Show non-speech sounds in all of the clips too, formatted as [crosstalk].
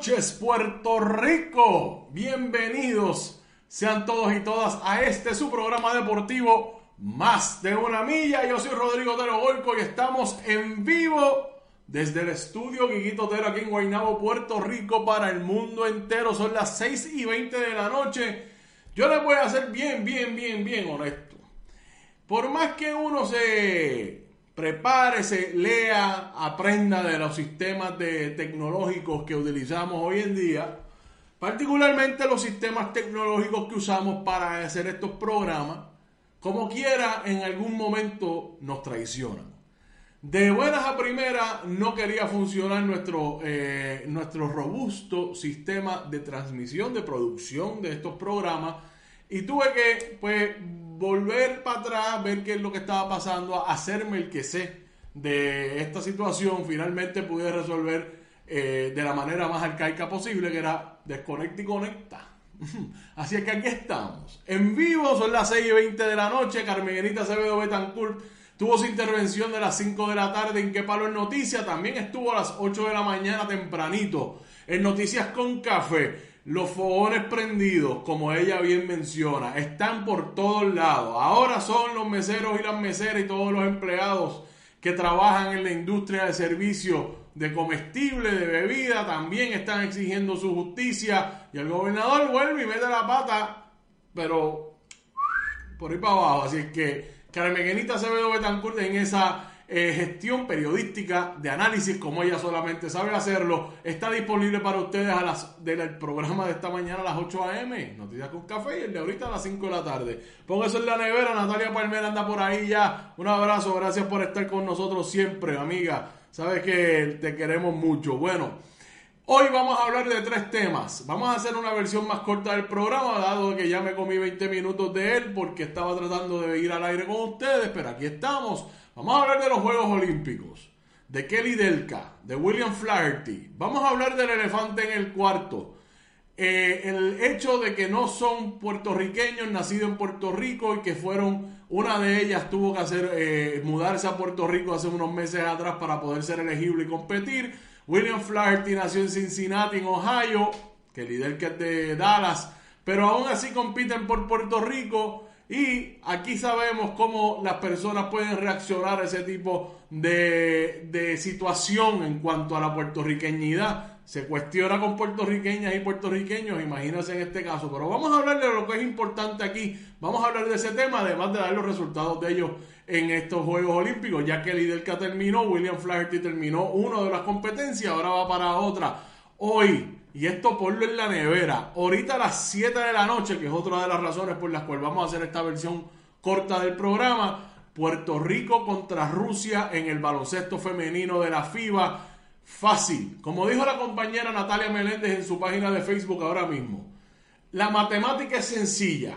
noches, Puerto Rico. Bienvenidos sean todos y todas a este su programa deportivo Más de una milla. Yo soy Rodrigo Otero Golco y estamos en vivo desde el estudio Guiguito Otero aquí en Guaynabo, Puerto Rico para el mundo entero. Son las 6 y 20 de la noche. Yo les voy a ser bien, bien, bien, bien honesto. Por más que uno se prepare, se lea, aprenda de los sistemas tecnológicos que utilizamos hoy en día, particularmente los sistemas tecnológicos que usamos para hacer estos programas, como quiera, en algún momento nos traicionan. De buenas a primeras no quería funcionar nuestro, eh, nuestro robusto sistema de transmisión, de producción de estos programas y tuve que pues volver para atrás, ver qué es lo que estaba pasando, hacerme el que sé de esta situación. Finalmente pude resolver eh, de la manera más arcaica posible, que era desconecta y conecta. [laughs] Así es que aquí estamos. En vivo, son las 6 y 20 de la noche. Carmenita Acevedo Betancourt tuvo su intervención de las 5 de la tarde en Que Palo en Noticias. También estuvo a las 8 de la mañana tempranito en Noticias con Café. Los fogones prendidos, como ella bien menciona, están por todos lados. Ahora son los meseros y las meseras y todos los empleados que trabajan en la industria de servicio de comestible, de bebida, también están exigiendo su justicia. Y el gobernador vuelve y mete la pata, pero por ahí para abajo. Así es que Carmenita Acevedo Betancourt en esa eh, gestión periodística de análisis, como ella solamente sabe hacerlo, está disponible para ustedes a las del programa de esta mañana a las 8 a.m. Noticias con café y el de ahorita a las 5 de la tarde. Ponga eso en la nevera. Natalia Palmera anda por ahí ya. Un abrazo. Gracias por estar con nosotros siempre, amiga. Sabes que te queremos mucho. Bueno. Hoy vamos a hablar de tres temas. Vamos a hacer una versión más corta del programa, dado que ya me comí 20 minutos de él porque estaba tratando de ir al aire con ustedes, pero aquí estamos. Vamos a hablar de los Juegos Olímpicos, de Kelly Delka, de William Flaherty. Vamos a hablar del elefante en el cuarto. Eh, el hecho de que no son puertorriqueños nacidos en Puerto Rico y que fueron, una de ellas tuvo que hacer eh, mudarse a Puerto Rico hace unos meses atrás para poder ser elegible y competir. William Flaherty nació en Cincinnati, en Ohio, que líder que es de Dallas, pero aún así compiten por Puerto Rico y aquí sabemos cómo las personas pueden reaccionar a ese tipo de, de situación en cuanto a la puertorriqueñidad. Se cuestiona con puertorriqueñas y puertorriqueños, imagínense en este caso. Pero vamos a hablar de lo que es importante aquí. Vamos a hablar de ese tema, además de dar los resultados de ellos en estos Juegos Olímpicos. Ya que Lidelka terminó, William Flaherty terminó una de las competencias, ahora va para otra. Hoy, y esto ponlo en la nevera, ahorita a las 7 de la noche, que es otra de las razones por las cuales vamos a hacer esta versión corta del programa, Puerto Rico contra Rusia en el baloncesto femenino de la FIBA. Fácil. Como dijo la compañera Natalia Meléndez en su página de Facebook ahora mismo, la matemática es sencilla.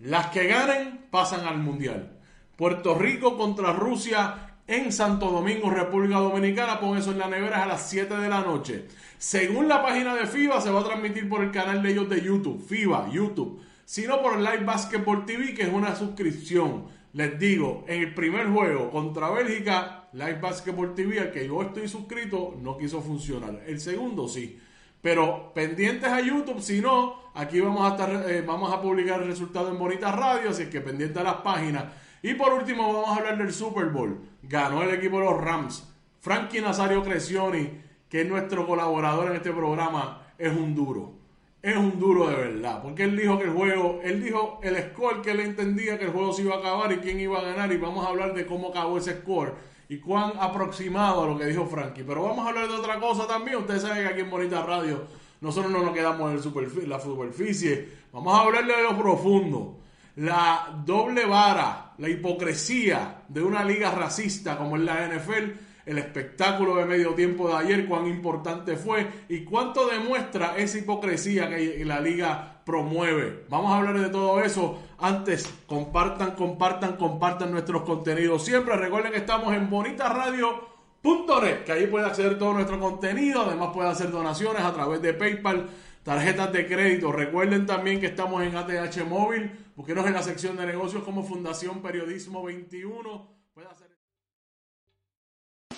Las que ganen pasan al mundial. Puerto Rico contra Rusia en Santo Domingo, República Dominicana. Pon eso en la nevera a las 7 de la noche. Según la página de FIBA, se va a transmitir por el canal de ellos de YouTube. FIBA, YouTube. Sino por Live Basketball TV, que es una suscripción. Les digo, en el primer juego contra Bélgica, Live Basketball TV, al que yo estoy suscrito, no quiso funcionar. El segundo sí. Pero pendientes a YouTube, si no, aquí vamos a estar, eh, vamos a publicar el resultado en Bonita Radio, así que pendientes a las páginas. Y por último, vamos a hablar del Super Bowl. Ganó el equipo de los Rams. Frankie Nazario Crescioni, que es nuestro colaborador en este programa, es un duro. Es un duro de verdad. Porque él dijo que el juego, él dijo el score que él entendía que el juego se iba a acabar y quién iba a ganar. Y vamos a hablar de cómo acabó ese score y cuán aproximado a lo que dijo Frankie. Pero vamos a hablar de otra cosa también. Ustedes saben que aquí en Bonita Radio nosotros no nos quedamos en la superficie. Vamos a hablarle de lo profundo. La doble vara, la hipocresía de una liga racista como es la NFL, el espectáculo de medio tiempo de ayer, cuán importante fue y cuánto demuestra esa hipocresía que la liga promueve. Vamos a hablar de todo eso. Antes, compartan, compartan, compartan nuestros contenidos. Siempre recuerden que estamos en bonitasradio.net, que ahí puede acceder todo nuestro contenido. Además, puede hacer donaciones a través de PayPal, tarjetas de crédito. Recuerden también que estamos en ATH Móvil. Búsquenos en la sección de negocios como Fundación Periodismo 21.